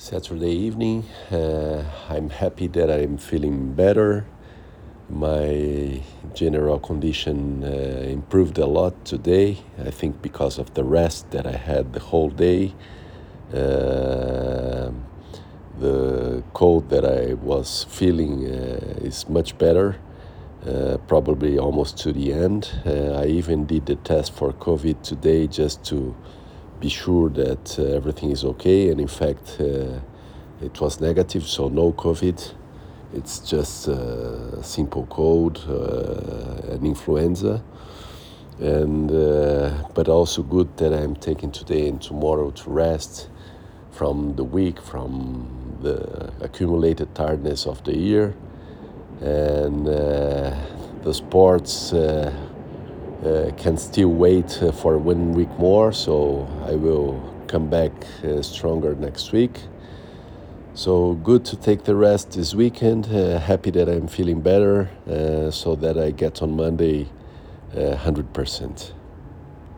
Saturday evening. Uh, I'm happy that I'm feeling better. My general condition uh, improved a lot today. I think because of the rest that I had the whole day. Uh, the cold that I was feeling uh, is much better, uh, probably almost to the end. Uh, I even did the test for COVID today just to be sure that uh, everything is okay. And in fact, uh, it was negative, so no COVID. It's just a simple cold, uh, an influenza. And, uh, but also good that I'm taking today and tomorrow to rest from the week, from the accumulated tiredness of the year. And uh, the sports uh, can still wait uh, for one week more, so I will come back uh, stronger next week. So good to take the rest this weekend. Uh, happy that I'm feeling better, so that I get on Monday uh, 100%.